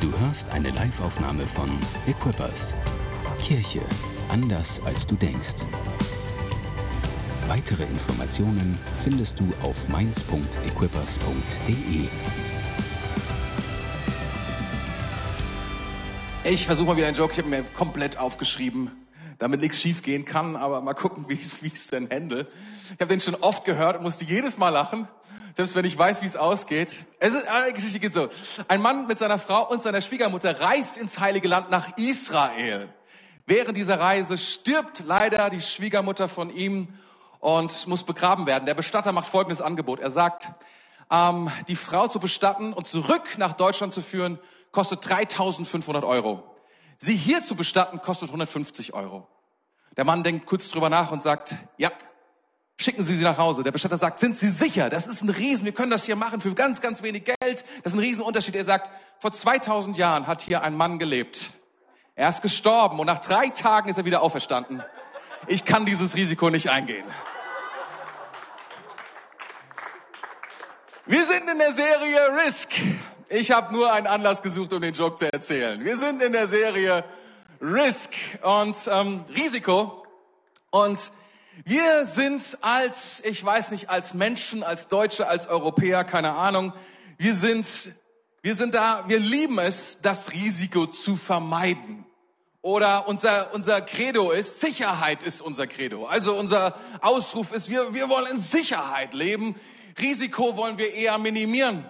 Du hörst eine Liveaufnahme von Equippers. Kirche anders als du denkst. Weitere Informationen findest du auf mainz.equippers.de. Ich versuche mal wieder einen Joke. Ich habe mir komplett aufgeschrieben, damit nichts schief gehen kann, aber mal gucken, wie ich es denn handle. Ich habe den schon oft gehört und musste jedes Mal lachen, selbst wenn ich weiß, wie es ausgeht. Es ist, eine Geschichte geht so. Ein Mann mit seiner Frau und seiner Schwiegermutter reist ins Heilige Land nach Israel. Während dieser Reise stirbt leider die Schwiegermutter von ihm und muss begraben werden. Der Bestatter macht folgendes Angebot. Er sagt, ähm, die Frau zu bestatten und zurück nach Deutschland zu führen, kostet 3500 Euro. Sie hier zu bestatten, kostet 150 Euro. Der Mann denkt kurz drüber nach und sagt, ja, schicken Sie sie nach Hause. Der Bestatter sagt, sind Sie sicher? Das ist ein Riesen, wir können das hier machen für ganz, ganz wenig Geld. Das ist ein Riesenunterschied. Er sagt, vor 2000 Jahren hat hier ein Mann gelebt. Er ist gestorben und nach drei Tagen ist er wieder auferstanden. Ich kann dieses Risiko nicht eingehen. Wir sind in der Serie Risk. Ich habe nur einen Anlass gesucht, um den Joke zu erzählen. Wir sind in der Serie Risk und ähm, Risiko. Und wir sind als, ich weiß nicht, als Menschen, als Deutsche, als Europäer, keine Ahnung, wir sind, wir sind da, wir lieben es, das Risiko zu vermeiden. Oder unser, unser Credo ist, Sicherheit ist unser Credo. Also unser Ausruf ist, wir, wir wollen in Sicherheit leben. Risiko wollen wir eher minimieren.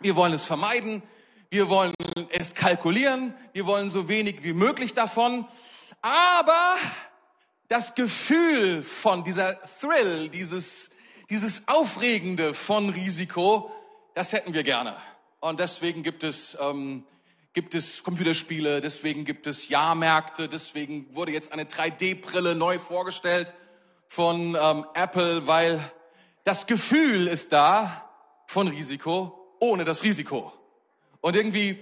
Wir wollen es vermeiden. Wir wollen es kalkulieren. Wir wollen so wenig wie möglich davon. Aber das Gefühl von dieser Thrill, dieses, dieses Aufregende von Risiko, das hätten wir gerne. Und deswegen gibt es ähm, gibt es Computerspiele, deswegen gibt es Jahrmärkte, deswegen wurde jetzt eine 3D-Brille neu vorgestellt von ähm, Apple, weil das Gefühl ist da von Risiko ohne das Risiko. Und irgendwie,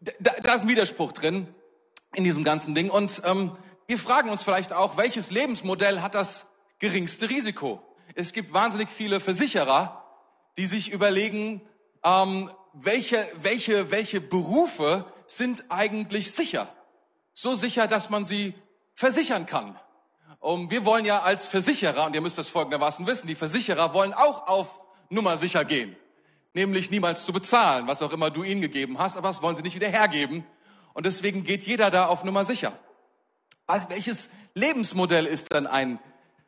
da, da ist ein Widerspruch drin in diesem ganzen Ding. Und ähm, wir fragen uns vielleicht auch, welches Lebensmodell hat das geringste Risiko? Es gibt wahnsinnig viele Versicherer, die sich überlegen, ähm, welche, welche, welche Berufe sind eigentlich sicher? So sicher, dass man sie versichern kann. Und wir wollen ja als Versicherer, und ihr müsst das folgendermaßen wissen, die Versicherer wollen auch auf Nummer sicher gehen. Nämlich niemals zu bezahlen, was auch immer du ihnen gegeben hast, aber das wollen sie nicht wieder hergeben. Und deswegen geht jeder da auf Nummer sicher. Also welches Lebensmodell ist dann ein,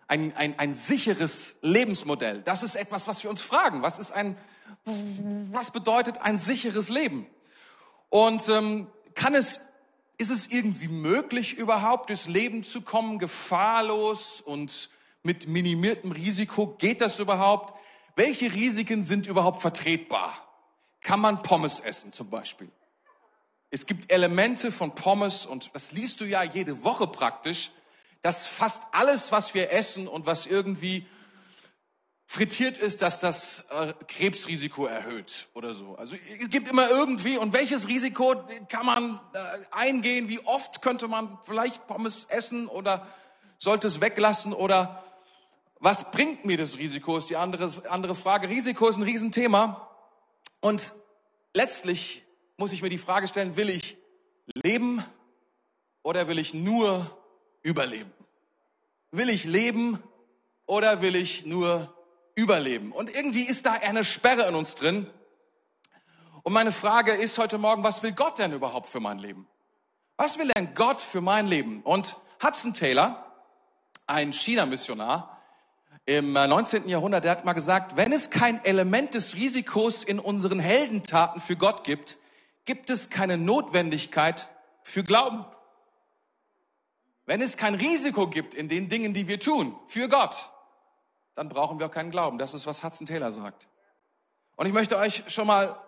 ein, ein, ein sicheres Lebensmodell? Das ist etwas, was wir uns fragen. Was ist ein, was bedeutet ein sicheres Leben? Und ähm, kann es, ist es irgendwie möglich, überhaupt durchs Leben zu kommen, gefahrlos und mit minimiertem Risiko? Geht das überhaupt? Welche Risiken sind überhaupt vertretbar? Kann man Pommes essen zum Beispiel? Es gibt Elemente von Pommes und das liest du ja jede Woche praktisch, dass fast alles, was wir essen und was irgendwie frittiert ist, dass das äh, Krebsrisiko erhöht oder so. Also es gibt immer irgendwie und welches Risiko kann man äh, eingehen? Wie oft könnte man vielleicht Pommes essen oder sollte es weglassen oder was bringt mir das Risiko? Ist die andere andere Frage. Risiko ist ein Riesenthema und letztlich muss ich mir die Frage stellen: Will ich leben oder will ich nur überleben? Will ich leben oder will ich nur überleben. Und irgendwie ist da eine Sperre in uns drin. Und meine Frage ist heute Morgen, was will Gott denn überhaupt für mein Leben? Was will denn Gott für mein Leben? Und Hudson Taylor, ein China-Missionar im 19. Äh, Jahrhundert, der hat mal gesagt, wenn es kein Element des Risikos in unseren Heldentaten für Gott gibt, gibt es keine Notwendigkeit für Glauben. Wenn es kein Risiko gibt in den Dingen, die wir tun, für Gott, dann brauchen wir auch keinen Glauben. Das ist, was Hudson Taylor sagt. Und ich möchte euch schon mal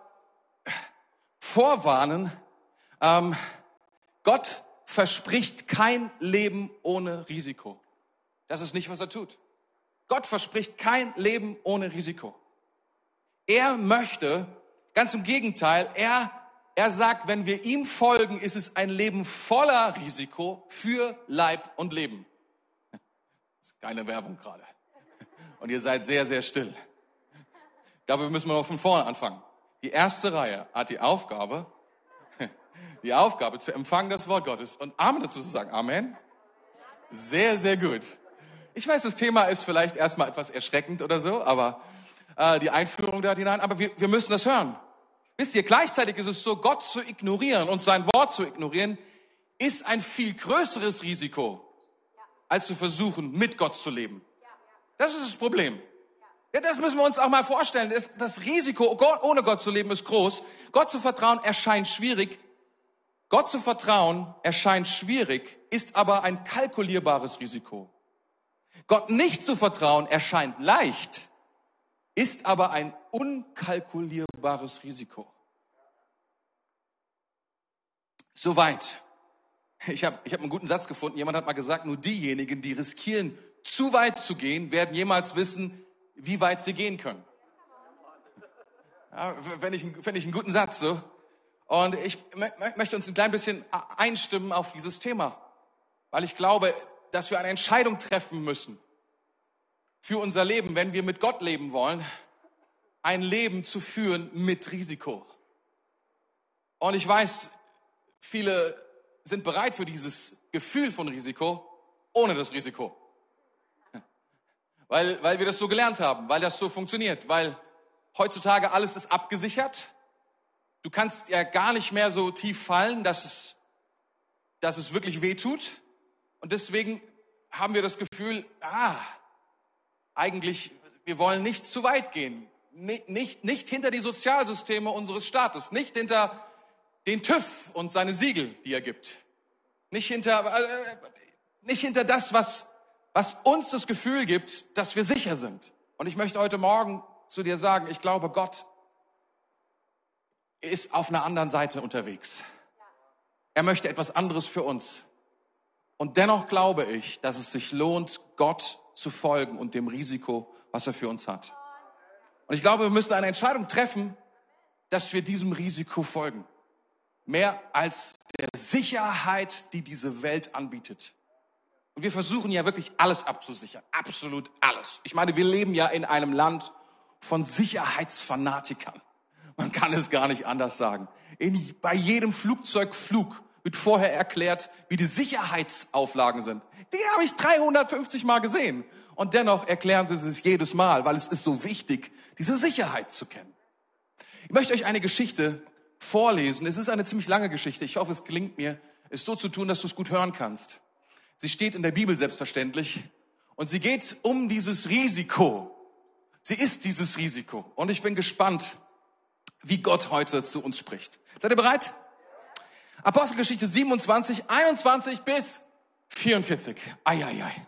vorwarnen, ähm, Gott verspricht kein Leben ohne Risiko. Das ist nicht, was er tut. Gott verspricht kein Leben ohne Risiko. Er möchte, ganz im Gegenteil, er, er sagt, wenn wir ihm folgen, ist es ein Leben voller Risiko für Leib und Leben. Das ist keine Werbung gerade und ihr seid sehr, sehr still. Dafür müssen wir noch von vorne anfangen. Die erste Reihe hat die Aufgabe, die Aufgabe zu empfangen das Wort Gottes und Amen dazu zu sagen. Amen. Sehr, sehr gut. Ich weiß, das Thema ist vielleicht erstmal etwas erschreckend oder so, aber äh, die Einführung da hinein, aber wir, wir müssen das hören. Wisst ihr, gleichzeitig ist es so, Gott zu ignorieren und sein Wort zu ignorieren, ist ein viel größeres Risiko, als zu versuchen, mit Gott zu leben. Das ist das Problem. Ja, das müssen wir uns auch mal vorstellen. Das, das Risiko, ohne Gott zu leben, ist groß. Gott zu vertrauen erscheint schwierig. Gott zu vertrauen erscheint schwierig, ist aber ein kalkulierbares Risiko. Gott nicht zu vertrauen erscheint leicht, ist aber ein unkalkulierbares Risiko. Soweit. Ich habe ich hab einen guten Satz gefunden. Jemand hat mal gesagt, nur diejenigen, die riskieren, zu weit zu gehen, werden jemals wissen, wie weit sie gehen können. Ja, wenn ich, ich einen guten Satz so. Und ich möchte uns ein klein bisschen einstimmen auf dieses Thema, weil ich glaube, dass wir eine Entscheidung treffen müssen für unser Leben, wenn wir mit Gott leben wollen, ein Leben zu führen mit Risiko. Und ich weiß, viele sind bereit für dieses Gefühl von Risiko ohne das Risiko. Weil, weil wir das so gelernt haben, weil das so funktioniert, weil heutzutage alles ist abgesichert. Du kannst ja gar nicht mehr so tief fallen, dass es, dass es wirklich weh tut. Und deswegen haben wir das Gefühl, ah, eigentlich, wir wollen nicht zu weit gehen. Nicht, nicht, hinter die Sozialsysteme unseres Staates, nicht hinter den TÜV und seine Siegel, die er gibt. Nicht hinter, äh, nicht hinter das, was, was uns das Gefühl gibt, dass wir sicher sind. Und ich möchte heute Morgen zu dir sagen, ich glaube, Gott ist auf einer anderen Seite unterwegs. Er möchte etwas anderes für uns. Und dennoch glaube ich, dass es sich lohnt, Gott zu folgen und dem Risiko, was er für uns hat. Und ich glaube, wir müssen eine Entscheidung treffen, dass wir diesem Risiko folgen. Mehr als der Sicherheit, die diese Welt anbietet. Und wir versuchen ja wirklich alles abzusichern. Absolut alles. Ich meine, wir leben ja in einem Land von Sicherheitsfanatikern. Man kann es gar nicht anders sagen. In, bei jedem Flugzeugflug wird vorher erklärt, wie die Sicherheitsauflagen sind. Die habe ich 350 Mal gesehen. Und dennoch erklären sie es jedes Mal, weil es ist so wichtig, diese Sicherheit zu kennen. Ich möchte euch eine Geschichte vorlesen. Es ist eine ziemlich lange Geschichte. Ich hoffe, es gelingt mir, es so zu tun, dass du es gut hören kannst. Sie steht in der Bibel selbstverständlich. Und sie geht um dieses Risiko. Sie ist dieses Risiko. Und ich bin gespannt, wie Gott heute zu uns spricht. Seid ihr bereit? Apostelgeschichte 27, 21 bis 44. Eieiei.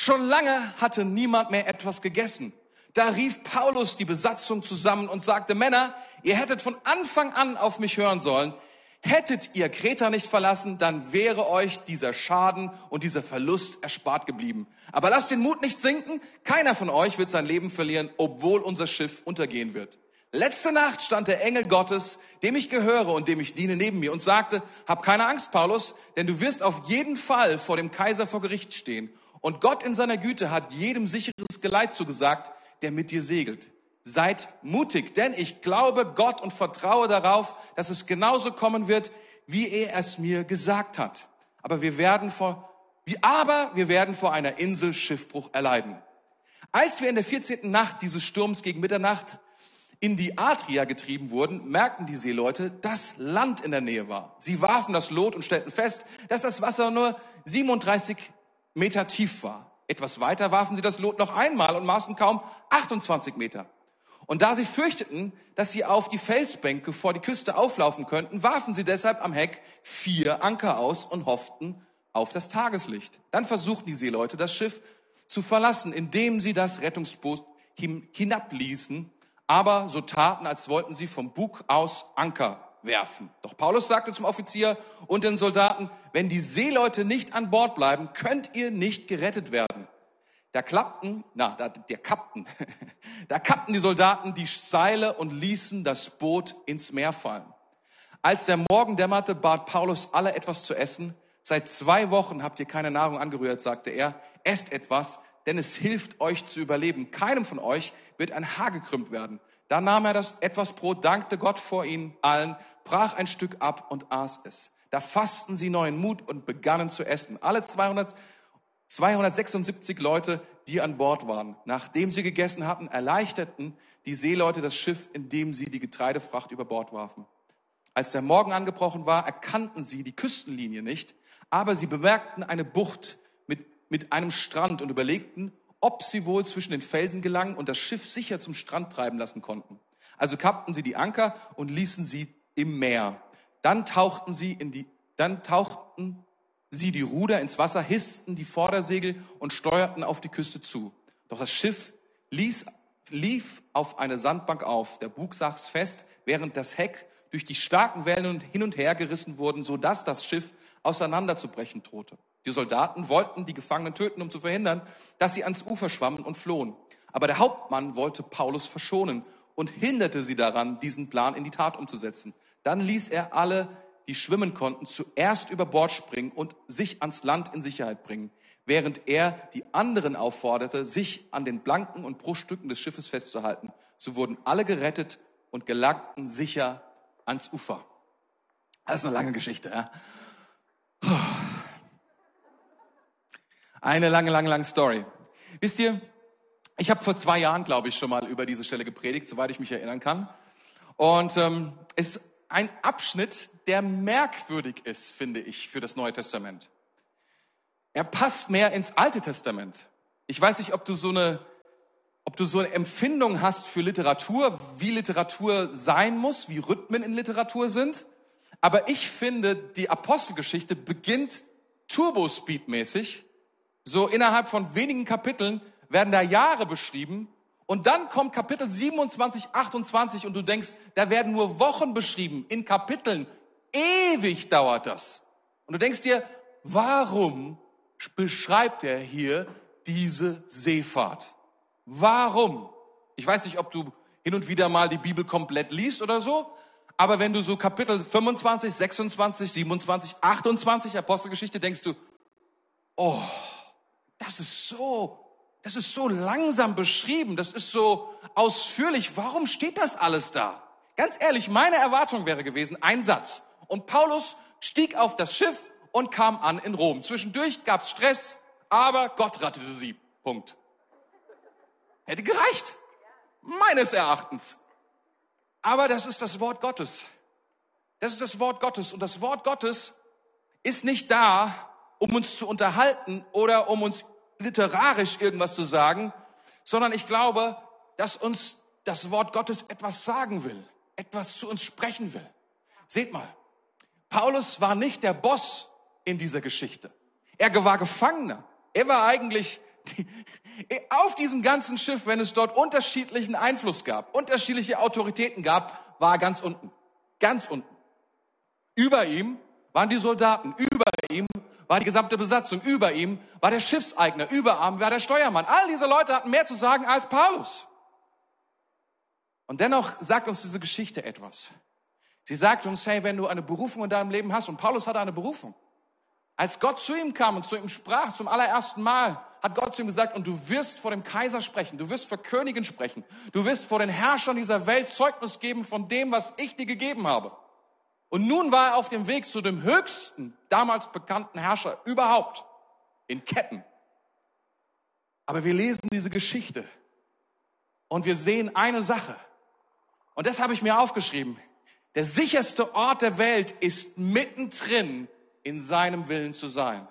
Schon lange hatte niemand mehr etwas gegessen. Da rief Paulus die Besatzung zusammen und sagte, Männer, ihr hättet von Anfang an auf mich hören sollen. Hättet ihr Kreta nicht verlassen, dann wäre euch dieser Schaden und dieser Verlust erspart geblieben. Aber lasst den Mut nicht sinken. Keiner von euch wird sein Leben verlieren, obwohl unser Schiff untergehen wird. Letzte Nacht stand der Engel Gottes, dem ich gehöre und dem ich diene, neben mir und sagte, hab keine Angst, Paulus, denn du wirst auf jeden Fall vor dem Kaiser vor Gericht stehen. Und Gott in seiner Güte hat jedem sicheres Geleit zugesagt, der mit dir segelt. Seid mutig, denn ich glaube Gott und vertraue darauf, dass es genauso kommen wird, wie er es mir gesagt hat. Aber wir werden vor, wie, aber wir werden vor einer Insel Schiffbruch erleiden. Als wir in der 14. Nacht dieses Sturms gegen Mitternacht in die Adria getrieben wurden, merkten die Seeleute, dass Land in der Nähe war. Sie warfen das Lot und stellten fest, dass das Wasser nur 37 Meter tief war. Etwas weiter warfen sie das Lot noch einmal und maßen kaum 28 Meter. Und da sie fürchteten, dass sie auf die Felsbänke vor die Küste auflaufen könnten, warfen sie deshalb am Heck vier Anker aus und hofften auf das Tageslicht. Dann versuchten die Seeleute, das Schiff zu verlassen, indem sie das Rettungsboot hinabließen aber so taten, als wollten sie vom Bug aus Anker werfen. Doch Paulus sagte zum Offizier und den Soldaten, wenn die Seeleute nicht an Bord bleiben, könnt ihr nicht gerettet werden. Da klappten, na, da, der kappten, da kappten die Soldaten die Seile und ließen das Boot ins Meer fallen. Als der Morgen dämmerte, bat Paulus alle etwas zu essen. Seit zwei Wochen habt ihr keine Nahrung angerührt, sagte er. Esst etwas, denn es hilft euch zu überleben. Keinem von euch wird ein Haar gekrümmt werden. Da nahm er das etwas Brot, dankte Gott vor ihnen allen, brach ein Stück ab und aß es. Da fassten sie neuen Mut und begannen zu essen. Alle 200, 276 Leute, die an Bord waren, nachdem sie gegessen hatten, erleichterten die Seeleute das Schiff, indem sie die Getreidefracht über Bord warfen. Als der Morgen angebrochen war, erkannten sie die Küstenlinie nicht, aber sie bemerkten eine Bucht mit, mit einem Strand und überlegten, ob sie wohl zwischen den Felsen gelangen und das Schiff sicher zum Strand treiben lassen konnten. Also kappten sie die Anker und ließen sie im Meer. Dann tauchten sie in die, dann tauchten sie die Ruder ins Wasser, hissten die Vordersegel und steuerten auf die Küste zu. Doch das Schiff ließ, lief auf eine Sandbank auf. Der Bug saß fest, während das Heck durch die starken Wellen hin und her gerissen wurden, so dass das Schiff auseinanderzubrechen drohte. Die Soldaten wollten die Gefangenen töten, um zu verhindern, dass sie ans Ufer schwammen und flohen. Aber der Hauptmann wollte Paulus verschonen und hinderte sie daran, diesen Plan in die Tat umzusetzen. Dann ließ er alle, die schwimmen konnten, zuerst über Bord springen und sich ans Land in Sicherheit bringen, während er die anderen aufforderte, sich an den Blanken und Bruchstücken des Schiffes festzuhalten. So wurden alle gerettet und gelangten sicher ans Ufer. Das ist eine lange Geschichte. Ja? Eine lange, lange, lange Story. Wisst ihr, ich habe vor zwei Jahren, glaube ich, schon mal über diese Stelle gepredigt, soweit ich mich erinnern kann. Und ähm, ist ein Abschnitt, der merkwürdig ist, finde ich, für das Neue Testament. Er passt mehr ins Alte Testament. Ich weiß nicht, ob du so eine, ob du so eine Empfindung hast für Literatur, wie Literatur sein muss, wie Rhythmen in Literatur sind. Aber ich finde, die Apostelgeschichte beginnt Turbo-Speed-mäßig so innerhalb von wenigen Kapiteln werden da Jahre beschrieben und dann kommt Kapitel 27, 28 und du denkst, da werden nur Wochen beschrieben in Kapiteln. Ewig dauert das. Und du denkst dir, warum beschreibt er hier diese Seefahrt? Warum? Ich weiß nicht, ob du hin und wieder mal die Bibel komplett liest oder so, aber wenn du so Kapitel 25, 26, 27, 28 Apostelgeschichte denkst du, oh, das ist so, das ist so langsam beschrieben, das ist so ausführlich. Warum steht das alles da? Ganz ehrlich, meine Erwartung wäre gewesen, ein Satz. Und Paulus stieg auf das Schiff und kam an in Rom. Zwischendurch gab es Stress, aber Gott rettete sie. Punkt. Hätte gereicht. Meines Erachtens. Aber das ist das Wort Gottes. Das ist das Wort Gottes. Und das Wort Gottes ist nicht da, um uns zu unterhalten oder um uns literarisch irgendwas zu sagen, sondern ich glaube, dass uns das Wort Gottes etwas sagen will, etwas zu uns sprechen will. Seht mal, Paulus war nicht der Boss in dieser Geschichte. Er war Gefangener. Er war eigentlich auf diesem ganzen Schiff, wenn es dort unterschiedlichen Einfluss gab, unterschiedliche Autoritäten gab, war er ganz unten. Ganz unten. Über ihm waren die Soldaten. Über ihm war die gesamte Besatzung. Über ihm war der Schiffseigner. Über ihm war der Steuermann. All diese Leute hatten mehr zu sagen als Paulus. Und dennoch sagt uns diese Geschichte etwas. Sie sagt uns, hey, wenn du eine Berufung in deinem Leben hast, und Paulus hatte eine Berufung. Als Gott zu ihm kam und zu ihm sprach zum allerersten Mal, hat Gott zu ihm gesagt, und du wirst vor dem Kaiser sprechen, du wirst vor Königen sprechen, du wirst vor den Herrschern dieser Welt Zeugnis geben von dem, was ich dir gegeben habe. Und nun war er auf dem Weg zu dem höchsten, damals bekannten Herrscher überhaupt, in Ketten. Aber wir lesen diese Geschichte und wir sehen eine Sache. Und das habe ich mir aufgeschrieben. Der sicherste Ort der Welt ist mittendrin in seinem Willen zu sein.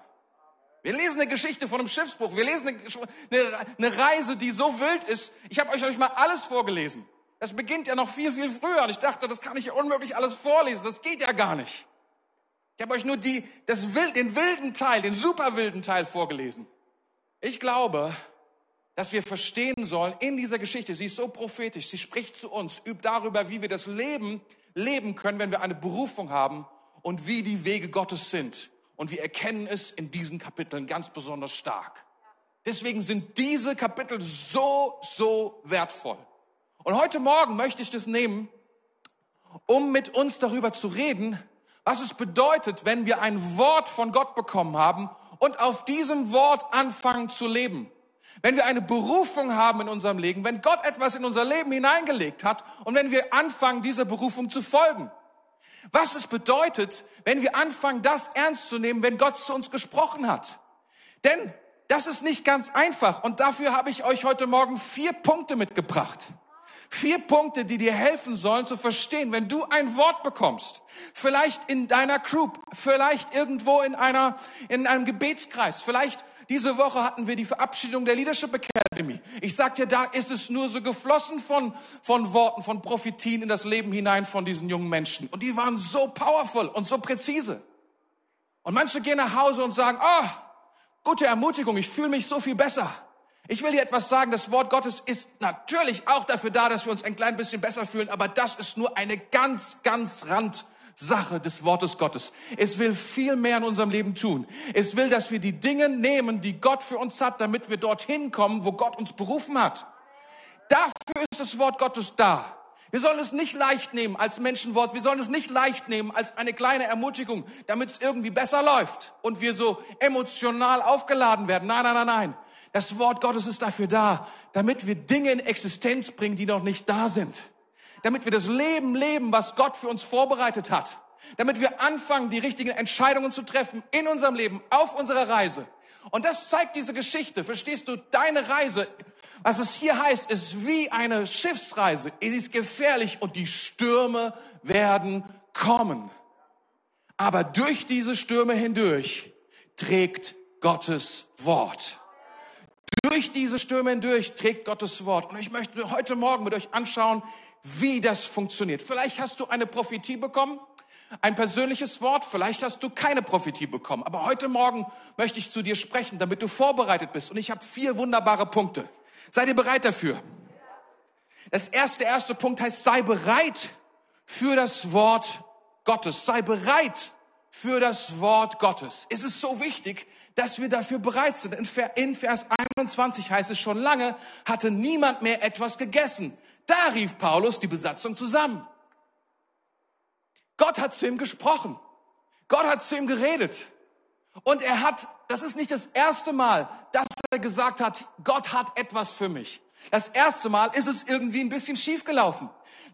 Wir lesen eine Geschichte von einem Schiffsbruch. Wir lesen eine, eine Reise, die so wild ist. Ich habe euch, euch mal alles vorgelesen. Das beginnt ja noch viel, viel früher. Und ich dachte, das kann ich ja unmöglich alles vorlesen. Das geht ja gar nicht. Ich habe euch nur die, das, den wilden Teil, den super wilden Teil vorgelesen. Ich glaube, dass wir verstehen sollen in dieser Geschichte, sie ist so prophetisch, sie spricht zu uns, übt darüber, wie wir das Leben leben können, wenn wir eine Berufung haben und wie die Wege Gottes sind. Und wir erkennen es in diesen Kapiteln ganz besonders stark. Deswegen sind diese Kapitel so, so wertvoll. Und heute Morgen möchte ich das nehmen, um mit uns darüber zu reden, was es bedeutet, wenn wir ein Wort von Gott bekommen haben und auf diesem Wort anfangen zu leben. wenn wir eine Berufung haben in unserem Leben, wenn Gott etwas in unser Leben hineingelegt hat und wenn wir anfangen, dieser Berufung zu folgen. Was es bedeutet, wenn wir anfangen, das ernst zu nehmen, wenn Gott zu uns gesprochen hat. Denn das ist nicht ganz einfach und dafür habe ich euch heute Morgen vier Punkte mitgebracht. Vier Punkte, die dir helfen sollen zu verstehen, wenn du ein Wort bekommst, vielleicht in deiner Group, vielleicht irgendwo in einer, in einem Gebetskreis, vielleicht diese Woche hatten wir die Verabschiedung der Leadership Academy. Ich sag dir, da ist es nur so geflossen von, von Worten, von Prophetien in das Leben hinein von diesen jungen Menschen. Und die waren so powerful und so präzise. Und manche gehen nach Hause und sagen, oh, gute Ermutigung, ich fühle mich so viel besser. Ich will dir etwas sagen, das Wort Gottes ist natürlich auch dafür da, dass wir uns ein klein bisschen besser fühlen, aber das ist nur eine ganz, ganz Rand Sache des Wortes Gottes. Es will viel mehr in unserem Leben tun. Es will, dass wir die Dinge nehmen, die Gott für uns hat, damit wir dorthin kommen, wo Gott uns berufen hat. Dafür ist das Wort Gottes da. Wir sollen es nicht leicht nehmen als Menschenwort. Wir sollen es nicht leicht nehmen als eine kleine Ermutigung, damit es irgendwie besser läuft und wir so emotional aufgeladen werden. Nein, nein, nein, nein. Das Wort Gottes ist dafür da, damit wir Dinge in Existenz bringen, die noch nicht da sind damit wir das Leben leben, was Gott für uns vorbereitet hat. Damit wir anfangen, die richtigen Entscheidungen zu treffen in unserem Leben, auf unserer Reise. Und das zeigt diese Geschichte. Verstehst du? Deine Reise, was es hier heißt, ist wie eine Schiffsreise. Es ist gefährlich und die Stürme werden kommen. Aber durch diese Stürme hindurch trägt Gottes Wort. Durch diese Stürme hindurch trägt Gottes Wort. Und ich möchte heute Morgen mit euch anschauen, wie das funktioniert. Vielleicht hast du eine Prophetie bekommen, ein persönliches Wort, vielleicht hast du keine Prophetie bekommen. Aber heute Morgen möchte ich zu dir sprechen, damit du vorbereitet bist. Und ich habe vier wunderbare Punkte. Seid ihr bereit dafür? Das erste, erste Punkt heißt, sei bereit für das Wort Gottes. Sei bereit für das Wort Gottes. Es ist so wichtig, dass wir dafür bereit sind. In Vers 21 heißt es schon lange, hatte niemand mehr etwas gegessen. Da rief Paulus die Besatzung zusammen. Gott hat zu ihm gesprochen. Gott hat zu ihm geredet. Und er hat, das ist nicht das erste Mal, dass er gesagt hat, Gott hat etwas für mich. Das erste Mal ist es irgendwie ein bisschen schief gelaufen.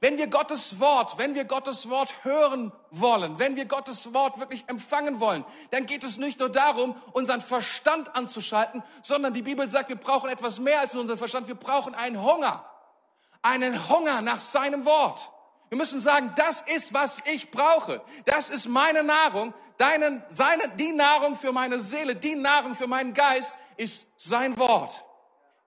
Wenn wir Gottes Wort, wenn wir Gottes Wort hören wollen, wenn wir Gottes Wort wirklich empfangen wollen, dann geht es nicht nur darum, unseren Verstand anzuschalten, sondern die Bibel sagt, wir brauchen etwas mehr als unseren Verstand. Wir brauchen einen Hunger einen Hunger nach seinem Wort. Wir müssen sagen, das ist, was ich brauche. Das ist meine Nahrung. Deine, seine, die Nahrung für meine Seele, die Nahrung für meinen Geist ist sein Wort.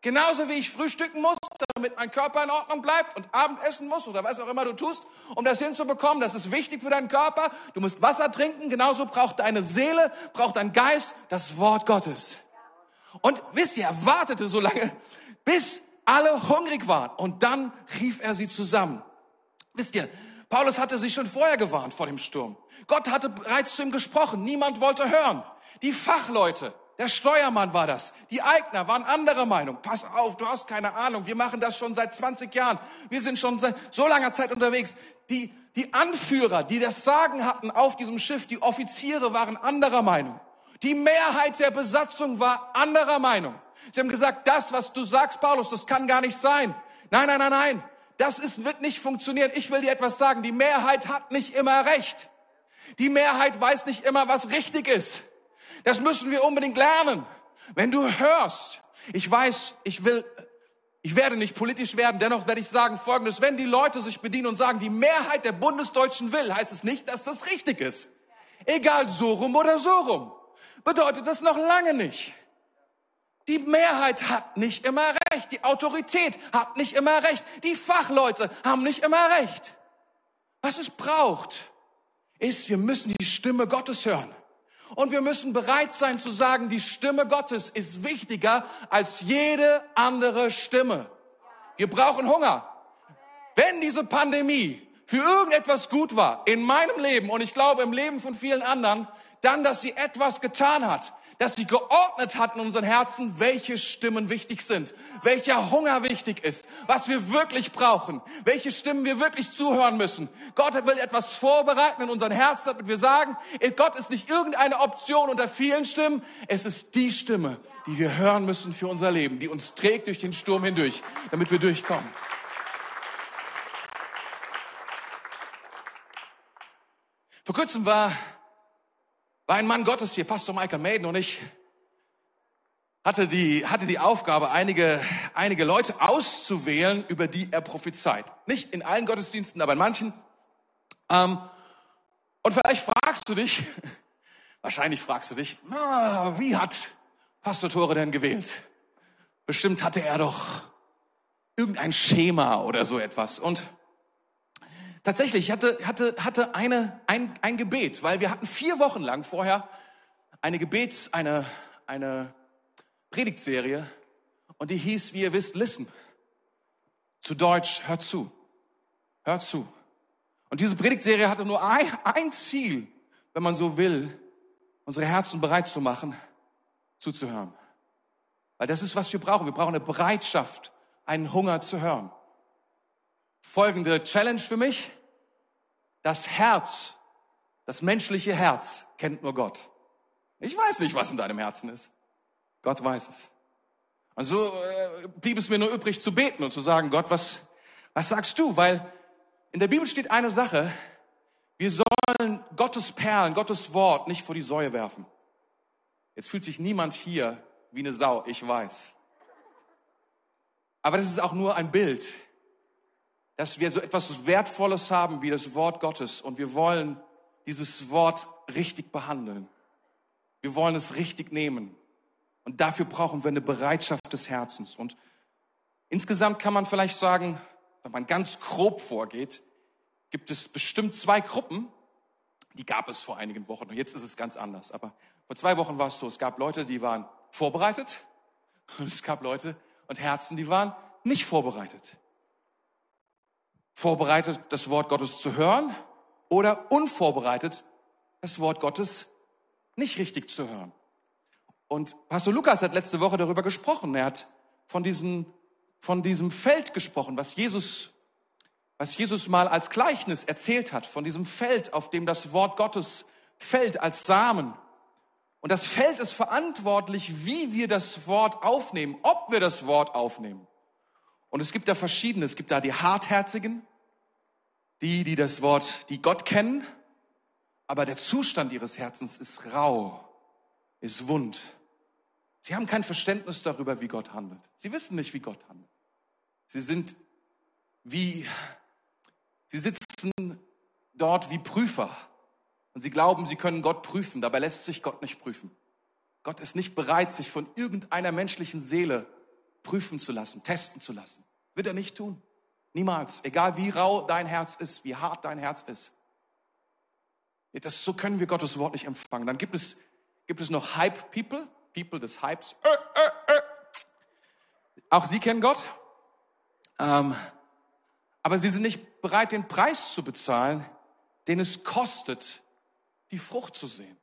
Genauso wie ich frühstücken muss, damit mein Körper in Ordnung bleibt und Abendessen muss oder was auch immer du tust, um das hinzubekommen. Das ist wichtig für deinen Körper. Du musst Wasser trinken. Genauso braucht deine Seele, braucht dein Geist das Wort Gottes. Und wisst ihr, er wartete so lange, bis alle hungrig waren. Und dann rief er sie zusammen. Wisst ihr, Paulus hatte sich schon vorher gewarnt vor dem Sturm. Gott hatte bereits zu ihm gesprochen. Niemand wollte hören. Die Fachleute, der Steuermann war das. Die Eigner waren anderer Meinung. Pass auf, du hast keine Ahnung. Wir machen das schon seit 20 Jahren. Wir sind schon seit so langer Zeit unterwegs. Die, die Anführer, die das Sagen hatten auf diesem Schiff, die Offiziere waren anderer Meinung. Die Mehrheit der Besatzung war anderer Meinung. Sie haben gesagt, das, was du sagst, Paulus, das kann gar nicht sein. Nein, nein, nein, nein. Das ist, wird nicht funktionieren. Ich will dir etwas sagen. Die Mehrheit hat nicht immer recht. Die Mehrheit weiß nicht immer, was richtig ist. Das müssen wir unbedingt lernen. Wenn du hörst, ich weiß, ich will, ich werde nicht politisch werden, dennoch werde ich sagen Folgendes. Wenn die Leute sich bedienen und sagen, die Mehrheit der Bundesdeutschen will, heißt es nicht, dass das richtig ist. Egal so rum oder so rum. Bedeutet das noch lange nicht. Die Mehrheit hat nicht immer recht. Die Autorität hat nicht immer recht. Die Fachleute haben nicht immer recht. Was es braucht, ist, wir müssen die Stimme Gottes hören. Und wir müssen bereit sein zu sagen, die Stimme Gottes ist wichtiger als jede andere Stimme. Wir brauchen Hunger. Wenn diese Pandemie für irgendetwas gut war in meinem Leben und ich glaube im Leben von vielen anderen, dann, dass sie etwas getan hat, dass sie geordnet hat in unseren Herzen, welche Stimmen wichtig sind, welcher Hunger wichtig ist, was wir wirklich brauchen, welche Stimmen wir wirklich zuhören müssen. Gott will etwas vorbereiten in unseren Herzen, damit wir sagen, Gott ist nicht irgendeine Option unter vielen Stimmen, es ist die Stimme, die wir hören müssen für unser Leben, die uns trägt durch den Sturm hindurch, damit wir durchkommen. Vor kurzem war war ein Mann Gottes hier, Pastor Michael Maiden und ich hatte die, hatte die Aufgabe, einige, einige Leute auszuwählen, über die er prophezeit. Nicht in allen Gottesdiensten, aber in manchen. Ähm, und vielleicht fragst du dich, wahrscheinlich fragst du dich, wie hat Pastor Tore denn gewählt? Bestimmt hatte er doch irgendein Schema oder so etwas. Und Tatsächlich, ich hatte, hatte, hatte eine, ein, ein Gebet, weil wir hatten vier Wochen lang vorher eine Gebets, eine, eine Predigtserie und die hieß, wie ihr wisst, Listen. Zu Deutsch, hört zu. Hört zu. Und diese Predigtserie hatte nur ein, ein Ziel, wenn man so will, unsere Herzen bereit zu machen, zuzuhören. Weil das ist, was wir brauchen. Wir brauchen eine Bereitschaft, einen Hunger zu hören. Folgende Challenge für mich. Das Herz, das menschliche Herz kennt nur Gott. Ich weiß nicht, was in deinem Herzen ist. Gott weiß es. Und so äh, blieb es mir nur übrig zu beten und zu sagen, Gott, was, was sagst du? Weil in der Bibel steht eine Sache, wir sollen Gottes Perlen, Gottes Wort nicht vor die Säue werfen. Jetzt fühlt sich niemand hier wie eine Sau, ich weiß. Aber das ist auch nur ein Bild dass wir so etwas Wertvolles haben wie das Wort Gottes und wir wollen dieses Wort richtig behandeln. Wir wollen es richtig nehmen. Und dafür brauchen wir eine Bereitschaft des Herzens. Und insgesamt kann man vielleicht sagen, wenn man ganz grob vorgeht, gibt es bestimmt zwei Gruppen, die gab es vor einigen Wochen. Und jetzt ist es ganz anders. Aber vor zwei Wochen war es so, es gab Leute, die waren vorbereitet und es gab Leute und Herzen, die waren nicht vorbereitet vorbereitet, das Wort Gottes zu hören oder unvorbereitet, das Wort Gottes nicht richtig zu hören. Und Pastor Lukas hat letzte Woche darüber gesprochen. Er hat von diesem, von diesem Feld gesprochen, was Jesus, was Jesus mal als Gleichnis erzählt hat, von diesem Feld, auf dem das Wort Gottes fällt als Samen. Und das Feld ist verantwortlich, wie wir das Wort aufnehmen, ob wir das Wort aufnehmen. Und es gibt da verschiedene. Es gibt da die Hartherzigen, die, die das Wort, die Gott kennen, aber der Zustand ihres Herzens ist rau, ist wund. Sie haben kein Verständnis darüber, wie Gott handelt. Sie wissen nicht, wie Gott handelt. Sie sind wie, sie sitzen dort wie Prüfer und sie glauben, sie können Gott prüfen. Dabei lässt sich Gott nicht prüfen. Gott ist nicht bereit, sich von irgendeiner menschlichen Seele prüfen zu lassen, testen zu lassen. Wird er nicht tun. Niemals. Egal wie rau dein Herz ist, wie hart dein Herz ist. Das, so können wir Gottes Wort nicht empfangen. Dann gibt es, gibt es noch Hype-People, People des Hypes. Äh, äh, äh. Auch sie kennen Gott. Ähm, aber sie sind nicht bereit, den Preis zu bezahlen, den es kostet, die Frucht zu sehen.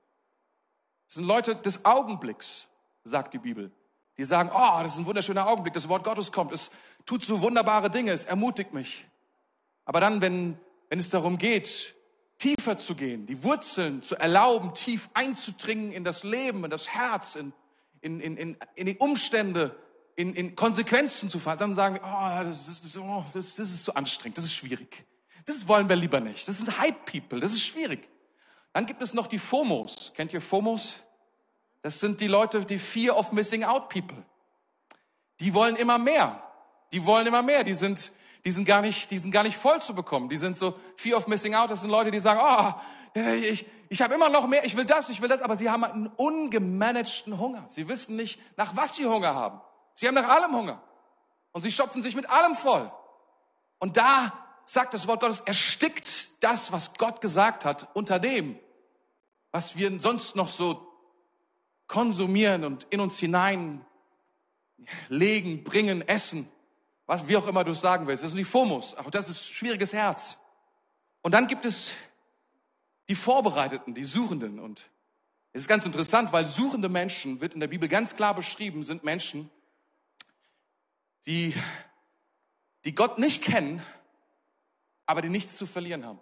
Das sind Leute des Augenblicks, sagt die Bibel. Die sagen, oh, das ist ein wunderschöner Augenblick, das Wort Gottes kommt, es tut so wunderbare Dinge, es ermutigt mich. Aber dann, wenn, wenn es darum geht, tiefer zu gehen, die Wurzeln zu erlauben, tief einzudringen in das Leben, in das Herz, in, in, in, in, in die Umstände, in, in Konsequenzen zu fahren, dann sagen wir, oh, das ist, oh, das, das ist so anstrengend, das ist schwierig. Das wollen wir lieber nicht. Das sind Hype-People, das ist schwierig. Dann gibt es noch die FOMOs. Kennt ihr FOMOs? Das sind die Leute, die Fear of Missing Out People. Die wollen immer mehr. Die wollen immer mehr. Die sind, die sind gar nicht, die sind gar nicht voll zu bekommen. Die sind so Fear of Missing Out. Das sind Leute, die sagen, oh, ich, ich habe immer noch mehr. Ich will das, ich will das. Aber sie haben einen ungemanagten Hunger. Sie wissen nicht, nach was sie Hunger haben. Sie haben nach allem Hunger. Und sie schopfen sich mit allem voll. Und da sagt das Wort Gottes, erstickt das, was Gott gesagt hat, unter dem, was wir sonst noch so konsumieren und in uns hinein legen, bringen, essen, was, wie auch immer du sagen willst. Das sind die FOMOs, auch das ist schwieriges Herz. Und dann gibt es die Vorbereiteten, die Suchenden und Es ist ganz interessant, weil suchende Menschen, wird in der Bibel ganz klar beschrieben, sind Menschen, die, die Gott nicht kennen, aber die nichts zu verlieren haben.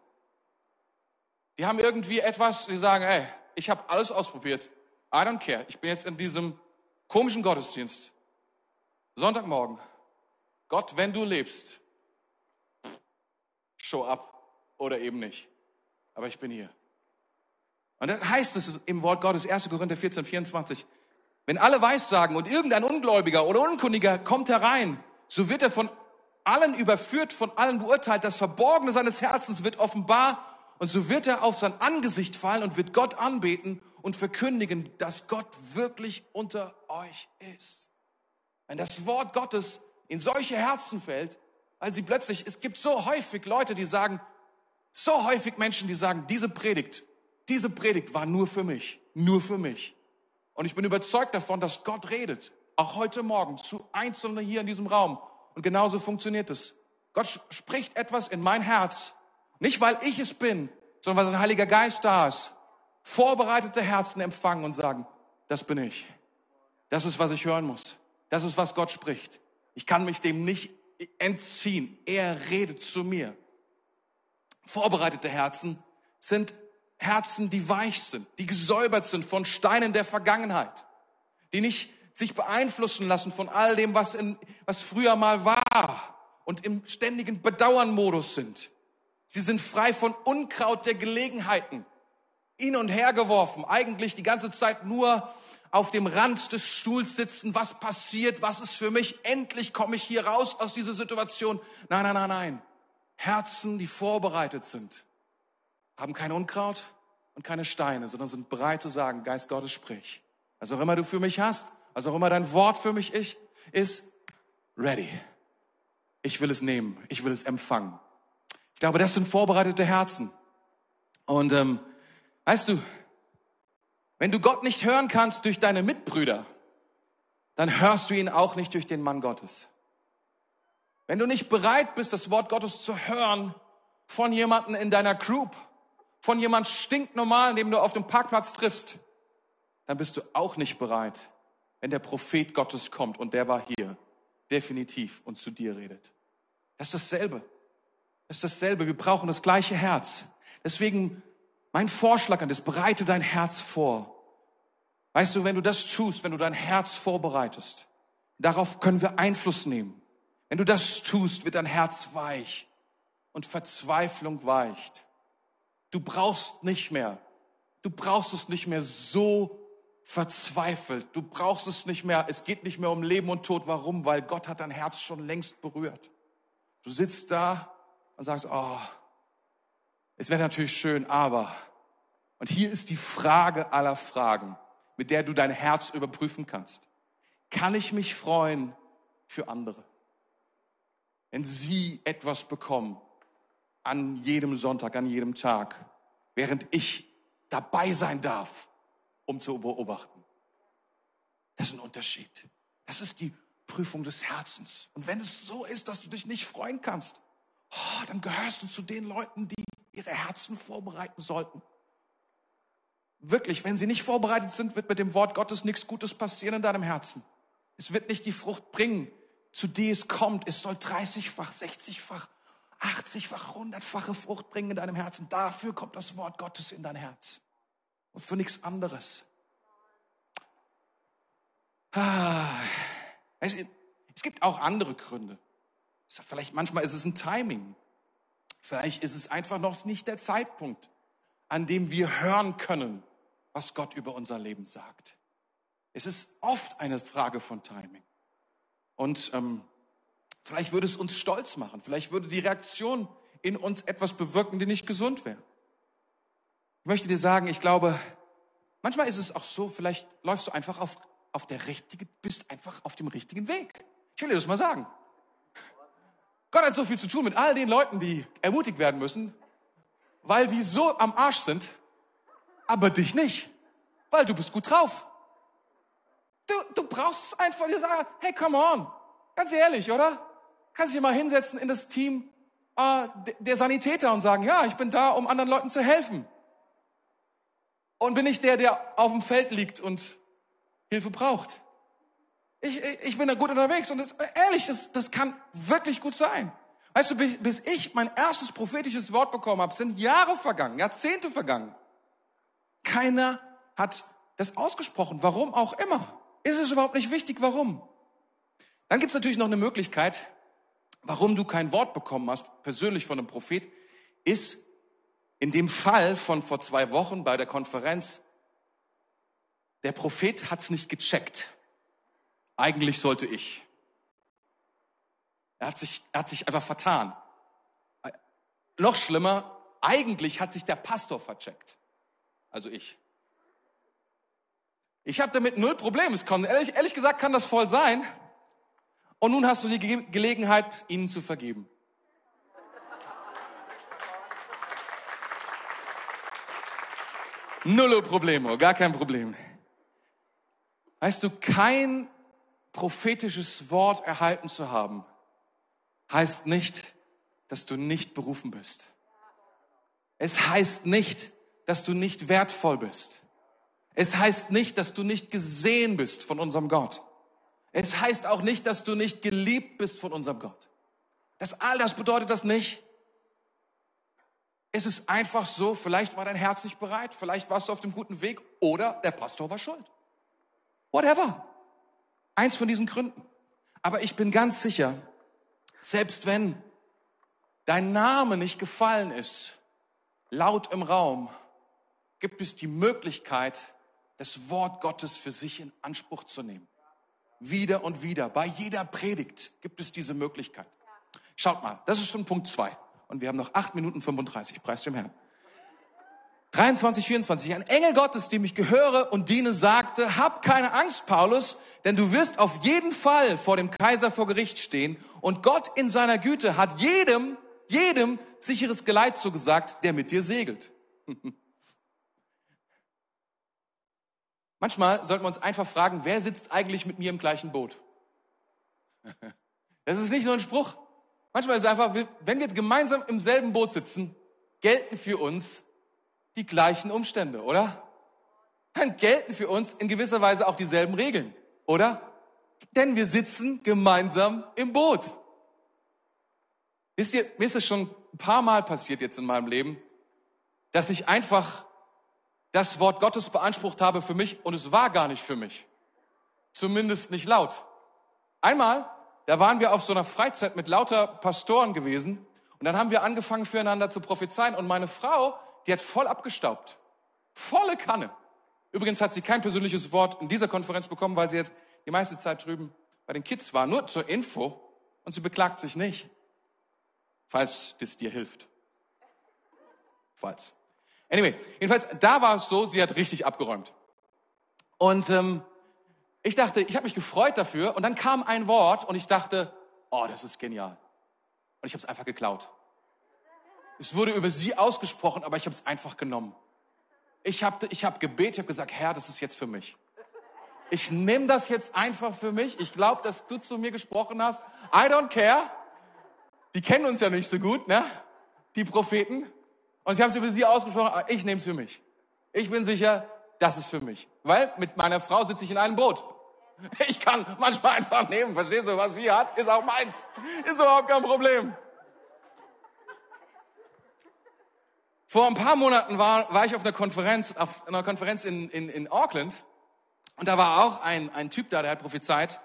Die haben irgendwie etwas, die sagen, ey, ich habe alles ausprobiert. I don't care. Ich bin jetzt in diesem komischen Gottesdienst. Sonntagmorgen. Gott, wenn du lebst, show up oder eben nicht. Aber ich bin hier. Und dann heißt es im Wort Gottes, 1. Korinther 14, 24, wenn alle Weissagen und irgendein Ungläubiger oder Unkundiger kommt herein, so wird er von allen überführt, von allen beurteilt. Das Verborgene seines Herzens wird offenbar und so wird er auf sein Angesicht fallen und wird Gott anbeten und verkündigen, dass Gott wirklich unter euch ist. Wenn das Wort Gottes in solche Herzen fällt, weil sie plötzlich, es gibt so häufig Leute, die sagen, so häufig Menschen, die sagen, diese Predigt, diese Predigt war nur für mich, nur für mich. Und ich bin überzeugt davon, dass Gott redet, auch heute Morgen zu Einzelnen hier in diesem Raum. Und genauso funktioniert es. Gott spricht etwas in mein Herz nicht, weil ich es bin, sondern weil sein Heiliger Geist da ist. Vorbereitete Herzen empfangen und sagen, das bin ich. Das ist, was ich hören muss. Das ist, was Gott spricht. Ich kann mich dem nicht entziehen. Er redet zu mir. Vorbereitete Herzen sind Herzen, die weich sind, die gesäubert sind von Steinen der Vergangenheit, die nicht sich beeinflussen lassen von all dem, was, in, was früher mal war und im ständigen Bedauernmodus sind. Sie sind frei von Unkraut der Gelegenheiten. Hin und her geworfen, eigentlich die ganze Zeit nur auf dem Rand des Stuhls sitzen. Was passiert? Was ist für mich? Endlich komme ich hier raus aus dieser Situation. Nein, nein, nein, nein. Herzen, die vorbereitet sind, haben kein Unkraut und keine Steine, sondern sind bereit zu sagen, Geist Gottes, sprich. Was auch immer du für mich hast, was auch immer dein Wort für mich ist, ist ready. Ich will es nehmen. Ich will es empfangen. Ich glaube, das sind vorbereitete Herzen. Und ähm, weißt du, wenn du Gott nicht hören kannst durch deine Mitbrüder, dann hörst du ihn auch nicht durch den Mann Gottes. Wenn du nicht bereit bist, das Wort Gottes zu hören von jemandem in deiner Group, von jemand stinknormal, dem du auf dem Parkplatz triffst, dann bist du auch nicht bereit, wenn der Prophet Gottes kommt und der war hier, definitiv und zu dir redet. Das ist dasselbe ist dasselbe. Wir brauchen das gleiche Herz. Deswegen mein Vorschlag an das, bereite dein Herz vor. Weißt du, wenn du das tust, wenn du dein Herz vorbereitest, darauf können wir Einfluss nehmen. Wenn du das tust, wird dein Herz weich und Verzweiflung weicht. Du brauchst nicht mehr, du brauchst es nicht mehr so verzweifelt. Du brauchst es nicht mehr, es geht nicht mehr um Leben und Tod. Warum? Weil Gott hat dein Herz schon längst berührt. Du sitzt da und sagst, oh, es wäre natürlich schön, aber. Und hier ist die Frage aller Fragen, mit der du dein Herz überprüfen kannst. Kann ich mich freuen für andere? Wenn sie etwas bekommen an jedem Sonntag, an jedem Tag, während ich dabei sein darf, um zu beobachten. Das ist ein Unterschied. Das ist die Prüfung des Herzens. Und wenn es so ist, dass du dich nicht freuen kannst, oh, dann gehörst du zu den Leuten, die ihre Herzen vorbereiten sollten. Wirklich, wenn sie nicht vorbereitet sind, wird mit dem Wort Gottes nichts Gutes passieren in deinem Herzen. Es wird nicht die Frucht bringen, zu die es kommt. Es soll 30-fach, 60-fach, 80-fach, 100-fache Frucht bringen in deinem Herzen. Dafür kommt das Wort Gottes in dein Herz. Und für nichts anderes. Ah, es gibt auch andere Gründe. Vielleicht manchmal ist es ein Timing. Vielleicht ist es einfach noch nicht der Zeitpunkt, an dem wir hören können, was Gott über unser Leben sagt. Es ist oft eine Frage von Timing. Und ähm, vielleicht würde es uns stolz machen. Vielleicht würde die Reaktion in uns etwas bewirken, die nicht gesund wäre. Ich möchte dir sagen, ich glaube, manchmal ist es auch so, vielleicht läufst du einfach auf, auf der richtigen, bist einfach auf dem richtigen Weg. Ich will dir das mal sagen. Gott hat so viel zu tun mit all den Leuten, die ermutigt werden müssen, weil die so am Arsch sind, aber dich nicht, weil du bist gut drauf. Du, du brauchst einfach dir sagen, hey, come on, ganz ehrlich, oder? Kannst dich mal hinsetzen in das Team äh, der Sanitäter und sagen, ja, ich bin da, um anderen Leuten zu helfen. Und bin ich der, der auf dem Feld liegt und Hilfe braucht? Ich, ich bin da gut unterwegs und das, ehrlich, das, das kann wirklich gut sein. Weißt du, bis, bis ich mein erstes prophetisches Wort bekommen habe, sind Jahre vergangen, Jahrzehnte vergangen. Keiner hat das ausgesprochen, warum auch immer. Ist es überhaupt nicht wichtig, warum? Dann gibt es natürlich noch eine Möglichkeit, warum du kein Wort bekommen hast, persönlich von einem Prophet, ist in dem Fall von vor zwei Wochen bei der Konferenz, der Prophet hat's nicht gecheckt. Eigentlich sollte ich. Er hat sich, er hat sich einfach vertan. Noch schlimmer, eigentlich hat sich der Pastor vercheckt. Also ich. Ich habe damit null Problem. Es kann, ehrlich, ehrlich gesagt kann das voll sein. Und nun hast du die Ge Gelegenheit, ihnen zu vergeben. Nullo Problemo, gar kein Problem. Weißt du, kein prophetisches Wort erhalten zu haben, heißt nicht, dass du nicht berufen bist. Es heißt nicht, dass du nicht wertvoll bist. Es heißt nicht, dass du nicht gesehen bist von unserem Gott. Es heißt auch nicht, dass du nicht geliebt bist von unserem Gott. Das all das bedeutet das nicht. Es ist einfach so, vielleicht war dein Herz nicht bereit, vielleicht warst du auf dem guten Weg oder der Pastor war schuld. Whatever. Eins von diesen Gründen. Aber ich bin ganz sicher, selbst wenn dein Name nicht gefallen ist, laut im Raum, gibt es die Möglichkeit, das Wort Gottes für sich in Anspruch zu nehmen. Wieder und wieder. Bei jeder Predigt gibt es diese Möglichkeit. Schaut mal, das ist schon Punkt zwei. Und wir haben noch acht Minuten 35. Preis dem Herrn. 23, 24. Ein Engel Gottes, dem ich gehöre und diene, sagte, hab keine Angst, Paulus, denn du wirst auf jeden Fall vor dem Kaiser vor Gericht stehen und Gott in seiner Güte hat jedem, jedem sicheres Geleit zugesagt, der mit dir segelt. Manchmal sollten wir uns einfach fragen, wer sitzt eigentlich mit mir im gleichen Boot? Das ist nicht nur ein Spruch. Manchmal ist es einfach, wenn wir gemeinsam im selben Boot sitzen, gelten für uns die gleichen Umstände, oder? Dann gelten für uns in gewisser Weise auch dieselben Regeln, oder? Denn wir sitzen gemeinsam im Boot. Wisst ihr, mir ist es schon ein paar Mal passiert jetzt in meinem Leben, dass ich einfach das Wort Gottes beansprucht habe für mich und es war gar nicht für mich. Zumindest nicht laut. Einmal, da waren wir auf so einer Freizeit mit lauter Pastoren gewesen und dann haben wir angefangen füreinander zu prophezeien und meine Frau, die hat voll abgestaubt. Volle Kanne. Übrigens hat sie kein persönliches Wort in dieser Konferenz bekommen, weil sie jetzt die meiste Zeit drüben bei den Kids war. Nur zur Info. Und sie beklagt sich nicht. Falls das dir hilft. Falls. Anyway, jedenfalls, da war es so, sie hat richtig abgeräumt. Und ähm, ich dachte, ich habe mich gefreut dafür und dann kam ein Wort und ich dachte, oh, das ist genial. Und ich habe es einfach geklaut. Es wurde über sie ausgesprochen, aber ich habe es einfach genommen. Ich habe ich hab gebetet, ich habe gesagt, Herr, das ist jetzt für mich. Ich nehme das jetzt einfach für mich. Ich glaube, dass du zu mir gesprochen hast. I don't care. Die kennen uns ja nicht so gut, ne? Die Propheten. Und sie haben es über sie ausgesprochen, aber ich nehme es für mich. Ich bin sicher, das ist für mich. Weil mit meiner Frau sitze ich in einem Boot. Ich kann manchmal einfach nehmen, verstehst du, was sie hat, ist auch meins. Ist überhaupt kein Problem. Vor ein paar Monaten war, war ich auf einer Konferenz, auf einer Konferenz in, in, in Auckland. Und da war auch ein, ein Typ da, der hat prophezeit.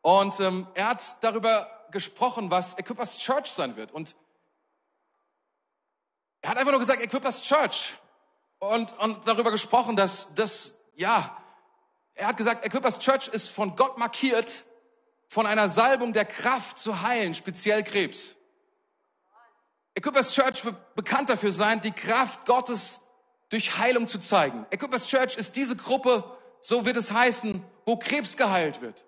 Und ähm, er hat darüber gesprochen, was Equippers Church sein wird. Und er hat einfach nur gesagt, Equippers Church. Und, und darüber gesprochen, dass das, ja, er hat gesagt, Equippers Church ist von Gott markiert, von einer Salbung der Kraft zu heilen, speziell Krebs. Equippers Church wird bekannt dafür sein, die Kraft Gottes durch Heilung zu zeigen. Equippers Church ist diese Gruppe, so wird es heißen, wo Krebs geheilt wird.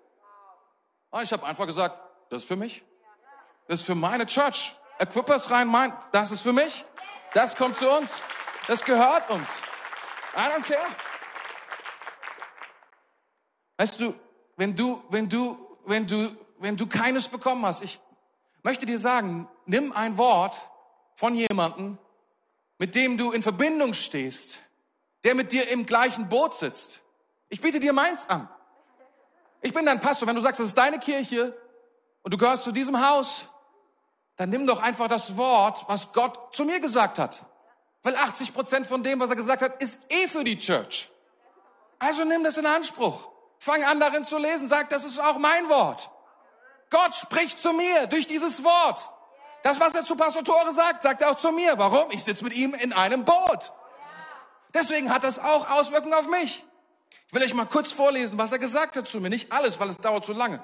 Und ich habe einfach gesagt, das ist für mich. Das ist für meine Church. Equippers Rhein-Main, das ist für mich. Das kommt zu uns. Das gehört uns. I don't care. Weißt du, wenn du, wenn du, wenn du, wenn du keines bekommen hast, ich möchte dir sagen, nimm ein Wort von jemandem, mit dem du in Verbindung stehst, der mit dir im gleichen Boot sitzt. Ich biete dir meins an. Ich bin dein Pastor. Wenn du sagst, das ist deine Kirche und du gehörst zu diesem Haus, dann nimm doch einfach das Wort, was Gott zu mir gesagt hat. Weil 80 Prozent von dem, was er gesagt hat, ist eh für die Church. Also nimm das in Anspruch. Fang an darin zu lesen. Sag, das ist auch mein Wort. Gott spricht zu mir durch dieses Wort. Das, was er zu Pastor Tore sagt, sagt er auch zu mir. Warum? Ich sitze mit ihm in einem Boot. Deswegen hat das auch Auswirkungen auf mich. Ich will euch mal kurz vorlesen, was er gesagt hat zu mir. Nicht alles, weil es dauert zu lange.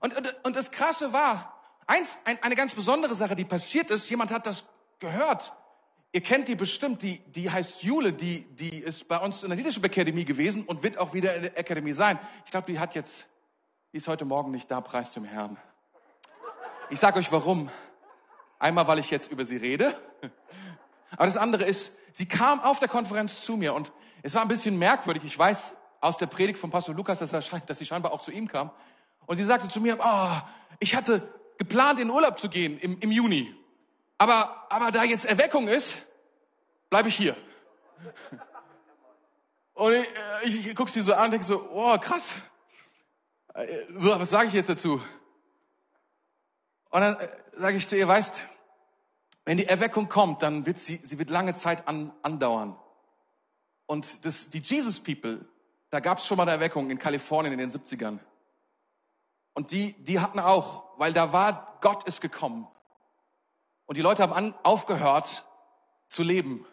Und, und, und das Krasse war, eins, ein, eine ganz besondere Sache, die passiert ist, jemand hat das gehört. Ihr kennt die bestimmt, die, die heißt Jule, die, die ist bei uns in der Leadership Academy gewesen und wird auch wieder in der Academy sein. Ich glaube, die hat jetzt, die ist heute Morgen nicht da, preis dem Herrn. Ich sage euch warum. Einmal, weil ich jetzt über sie rede. Aber das andere ist, sie kam auf der Konferenz zu mir und es war ein bisschen merkwürdig. Ich weiß aus der Predigt von Pastor Lukas, dass, dass sie scheinbar auch zu ihm kam. Und sie sagte zu mir, oh, ich hatte geplant, in Urlaub zu gehen im, im Juni. Aber, aber da jetzt Erweckung ist, bleibe ich hier. Und ich, äh, ich, ich gucke sie so an und denke so, oh, krass. Äh, was sage ich jetzt dazu? Und dann äh, sage ich zu ihr, weißt, wenn die Erweckung kommt, dann wird sie, sie wird lange Zeit an, andauern. Und das, die Jesus People, da gab es schon mal eine Erweckung in Kalifornien in den 70ern. Und die, die hatten auch, weil da war, Gott ist gekommen. Und die Leute haben an, aufgehört zu leben.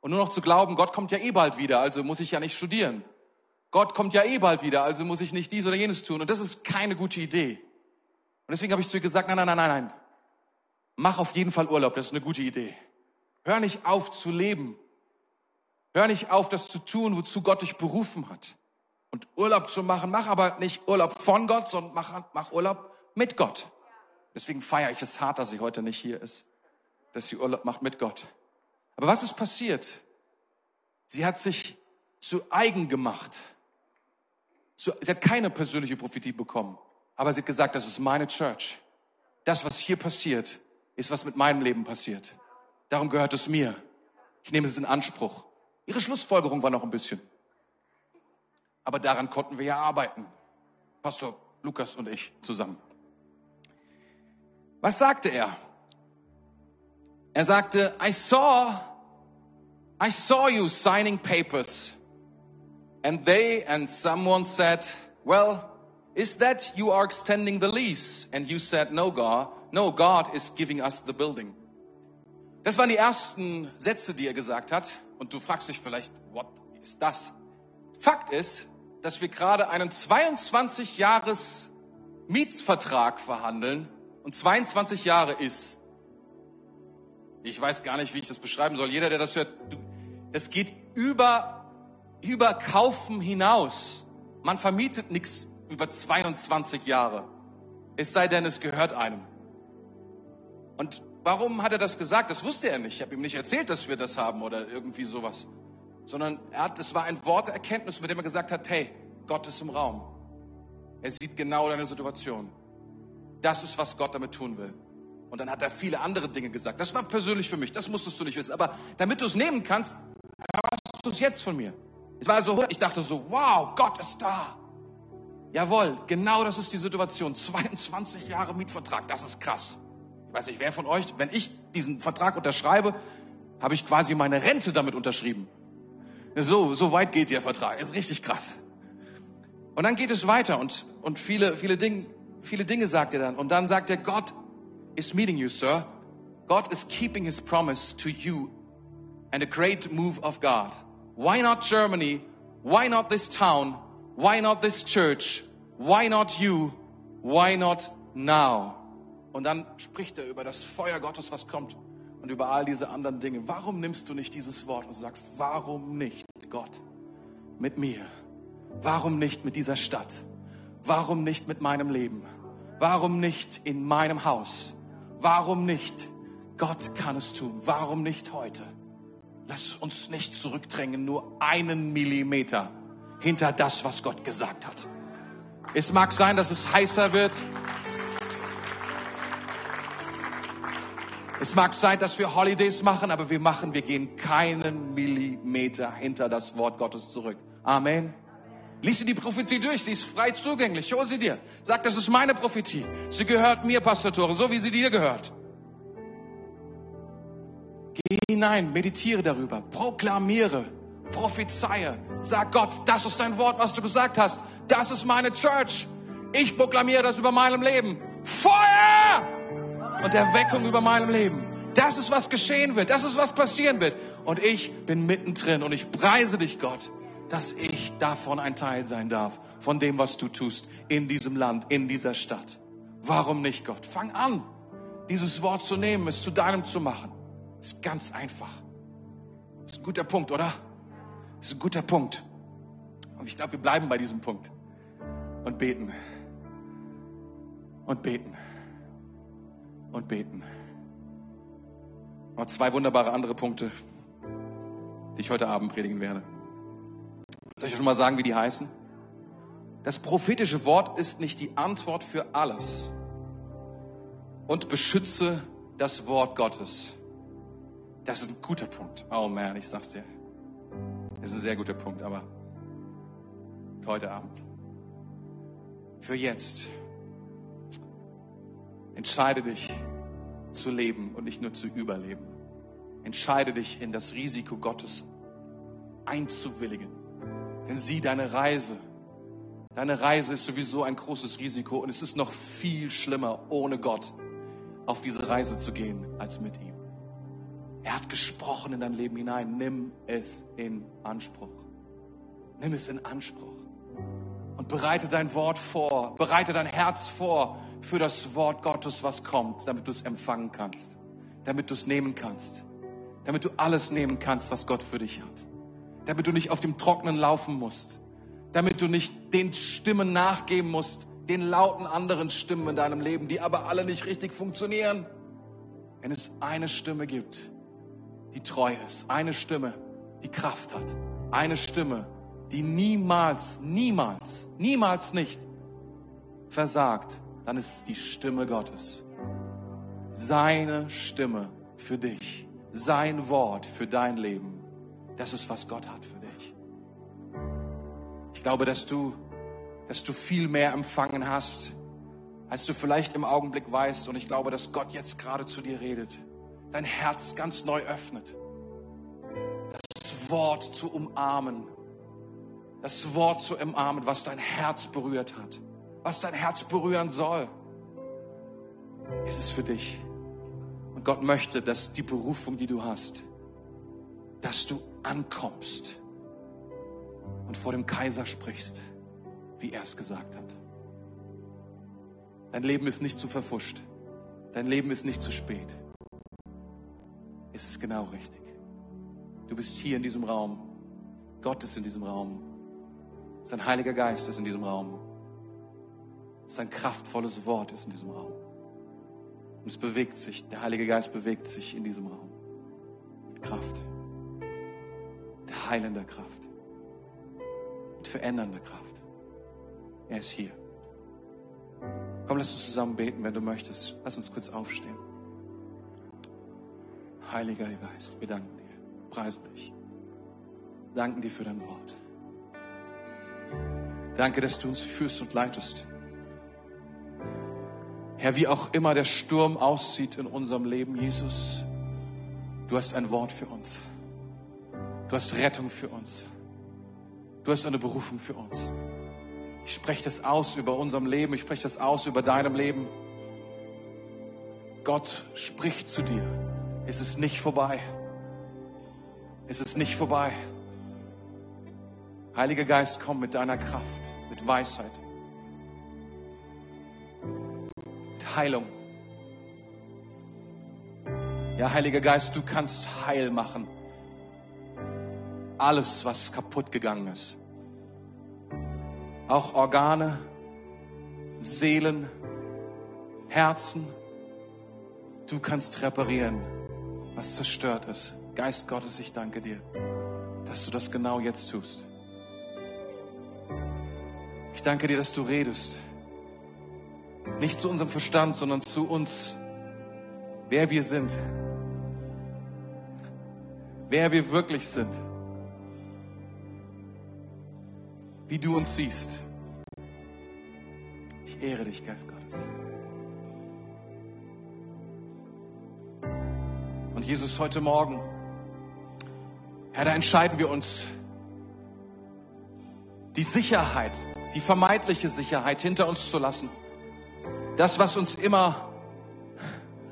Und nur noch zu glauben, Gott kommt ja eh bald wieder, also muss ich ja nicht studieren. Gott kommt ja eh bald wieder, also muss ich nicht dies oder jenes tun. Und das ist keine gute Idee. Und deswegen habe ich zu ihr gesagt, nein, nein, nein, nein, nein. Mach auf jeden Fall Urlaub, das ist eine gute Idee. Hör nicht auf zu leben. Hör nicht auf, das zu tun, wozu Gott dich berufen hat. Und Urlaub zu machen, mach aber nicht Urlaub von Gott, sondern mach, mach Urlaub mit Gott. Deswegen feiere ich es hart, dass sie heute nicht hier ist, dass sie Urlaub macht mit Gott. Aber was ist passiert? Sie hat sich zu eigen gemacht. Sie hat keine persönliche Prophetie bekommen. Aber sie hat gesagt, das ist meine Church. Das, was hier passiert, ist, was mit meinem Leben passiert. Darum gehört es mir. Ich nehme es in Anspruch. Ihre Schlussfolgerung war noch ein bisschen. Aber daran konnten wir ja arbeiten. Pastor Lukas und ich zusammen. Was sagte er? Er sagte, I saw, I saw you signing papers. And they and someone said, well, is that you are extending the lease? And you said, no, God, no, God is giving us the building. Das waren die ersten Sätze, die er gesagt hat. Und du fragst dich vielleicht, what ist das? Fakt ist, dass wir gerade einen 22 Jahres Mietsvertrag verhandeln und 22 Jahre ist. Ich weiß gar nicht, wie ich das beschreiben soll. Jeder, der das hört, es geht über, über Kaufen hinaus. Man vermietet nichts über 22 Jahre. Es sei denn, es gehört einem. Und warum hat er das gesagt? Das wusste er nicht. Ich habe ihm nicht erzählt, dass wir das haben oder irgendwie sowas. Sondern er hat, es war ein Wort Erkenntnis, mit dem er gesagt hat, hey, Gott ist im Raum. Er sieht genau deine Situation. Das ist, was Gott damit tun will. Und dann hat er viele andere Dinge gesagt. Das war persönlich für mich, das musstest du nicht wissen. Aber damit du es nehmen kannst, hörst du es jetzt von mir. Es war also, ich dachte so, wow, Gott ist da. Jawohl, genau das ist die Situation. 22 Jahre Mietvertrag, das ist krass. Ich weiß nicht, wer von euch, wenn ich diesen Vertrag unterschreibe, habe ich quasi meine Rente damit unterschrieben. So, so weit geht der Vertrag. Ist richtig krass. Und dann geht es weiter und, und viele, viele, Dinge, viele Dinge sagt er dann. Und dann sagt er, God is meeting you, sir. God is keeping his promise to you and a great move of God. Why not Germany? Why not this town? Why not this church? Why not you? Why not now? Und dann spricht er über das Feuer Gottes, was kommt und über all diese anderen Dinge. Warum nimmst du nicht dieses Wort und sagst, warum nicht, Gott, mit mir? Warum nicht mit dieser Stadt? Warum nicht mit meinem Leben? Warum nicht in meinem Haus? Warum nicht? Gott kann es tun. Warum nicht heute? Lass uns nicht zurückdrängen, nur einen Millimeter hinter das, was Gott gesagt hat. Es mag sein, dass es heißer wird. Es mag sein, dass wir Holidays machen, aber wir machen, wir gehen keinen Millimeter hinter das Wort Gottes zurück. Amen. Lies sie die Prophetie durch, sie ist frei zugänglich. Hol sie dir. Sag, das ist meine Prophetie. Sie gehört mir, Pastor Tore, so wie sie dir gehört. Geh hinein, meditiere darüber, proklamiere, prophezeie. Sag Gott, das ist dein Wort, was du gesagt hast. Das ist meine Church. Ich proklamiere das über meinem Leben. Feuer! Und Erweckung über meinem Leben. Das ist, was geschehen wird. Das ist, was passieren wird. Und ich bin mittendrin und ich preise dich, Gott dass ich davon ein Teil sein darf, von dem, was du tust in diesem Land, in dieser Stadt. Warum nicht, Gott? Fang an, dieses Wort zu nehmen, es zu deinem zu machen. Ist ganz einfach. Ist ein guter Punkt, oder? Ist ein guter Punkt. Und ich glaube, wir bleiben bei diesem Punkt und beten. Und beten. Und beten. Noch zwei wunderbare andere Punkte, die ich heute Abend predigen werde. Soll ich schon mal sagen, wie die heißen? Das prophetische Wort ist nicht die Antwort für alles. Und beschütze das Wort Gottes. Das ist ein guter Punkt. Oh man, ich sag's dir. Ist ein sehr guter Punkt, aber für heute Abend. Für jetzt. Entscheide dich zu leben und nicht nur zu überleben. Entscheide dich in das Risiko Gottes einzuwilligen denn sieh deine Reise. Deine Reise ist sowieso ein großes Risiko und es ist noch viel schlimmer, ohne Gott auf diese Reise zu gehen, als mit ihm. Er hat gesprochen in dein Leben hinein. Nimm es in Anspruch. Nimm es in Anspruch. Und bereite dein Wort vor, bereite dein Herz vor für das Wort Gottes, was kommt, damit du es empfangen kannst, damit du es nehmen kannst, damit du alles nehmen kannst, was Gott für dich hat damit du nicht auf dem Trockenen laufen musst, damit du nicht den Stimmen nachgeben musst, den lauten anderen Stimmen in deinem Leben, die aber alle nicht richtig funktionieren. Wenn es eine Stimme gibt, die treu ist, eine Stimme, die Kraft hat, eine Stimme, die niemals, niemals, niemals nicht versagt, dann ist es die Stimme Gottes. Seine Stimme für dich, sein Wort für dein Leben. Das ist, was Gott hat für dich. Ich glaube, dass du, dass du viel mehr empfangen hast, als du vielleicht im Augenblick weißt. Und ich glaube, dass Gott jetzt gerade zu dir redet, dein Herz ganz neu öffnet, das Wort zu umarmen, das Wort zu umarmen, was dein Herz berührt hat, was dein Herz berühren soll. Ist es für dich. Und Gott möchte, dass die Berufung, die du hast, dass du ankommst und vor dem Kaiser sprichst, wie er es gesagt hat. Dein Leben ist nicht zu verfuscht. Dein Leben ist nicht zu spät. Es ist genau richtig. Du bist hier in diesem Raum. Gott ist in diesem Raum. Sein Heiliger Geist ist in diesem Raum. Sein kraftvolles Wort ist in diesem Raum. Und es bewegt sich, der Heilige Geist bewegt sich in diesem Raum. Mit Kraft heilender Kraft, mit verändernder Kraft. Er ist hier. Komm, lass uns zusammen beten, wenn du möchtest. Lass uns kurz aufstehen. Heiliger Geist, wir danken dir, preisen dich. Danken dir für dein Wort. Danke, dass du uns führst und leitest. Herr, wie auch immer der Sturm aussieht in unserem Leben, Jesus, du hast ein Wort für uns. Du hast Rettung für uns. Du hast eine Berufung für uns. Ich spreche das aus über unserem Leben. Ich spreche das aus über deinem Leben. Gott spricht zu dir. Es ist nicht vorbei. Es ist nicht vorbei. Heiliger Geist, komm mit deiner Kraft, mit Weisheit, mit Heilung. Ja, Heiliger Geist, du kannst heil machen alles, was kaputt gegangen ist. Auch Organe, Seelen, Herzen. Du kannst reparieren, was zerstört ist. Geist Gottes, ich danke dir, dass du das genau jetzt tust. Ich danke dir, dass du redest. Nicht zu unserem Verstand, sondern zu uns wer wir sind, wer wir wirklich sind, wie du uns siehst. Ich ehre dich, Geist Gottes. Und Jesus, heute Morgen, Herr, da entscheiden wir uns, die Sicherheit, die vermeintliche Sicherheit hinter uns zu lassen. Das, was uns immer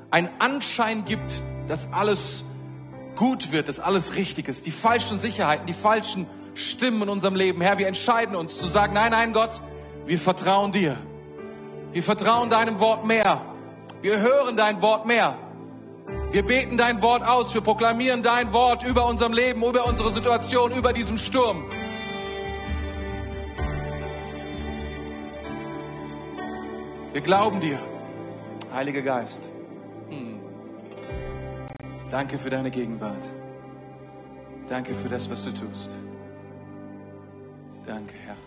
einen Anschein gibt, dass alles gut wird, dass alles richtig ist. Die falschen Sicherheiten, die falschen Stimmen in unserem Leben. Herr, wir entscheiden uns zu sagen, nein, nein, Gott, wir vertrauen dir. Wir vertrauen deinem Wort mehr. Wir hören dein Wort mehr. Wir beten dein Wort aus. Wir proklamieren dein Wort über unserem Leben, über unsere Situation, über diesem Sturm. Wir glauben dir, Heiliger Geist. Hm. Danke für deine Gegenwart. Danke für das, was du tust. Danke, Herr.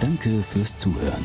Danke fürs Zuhören.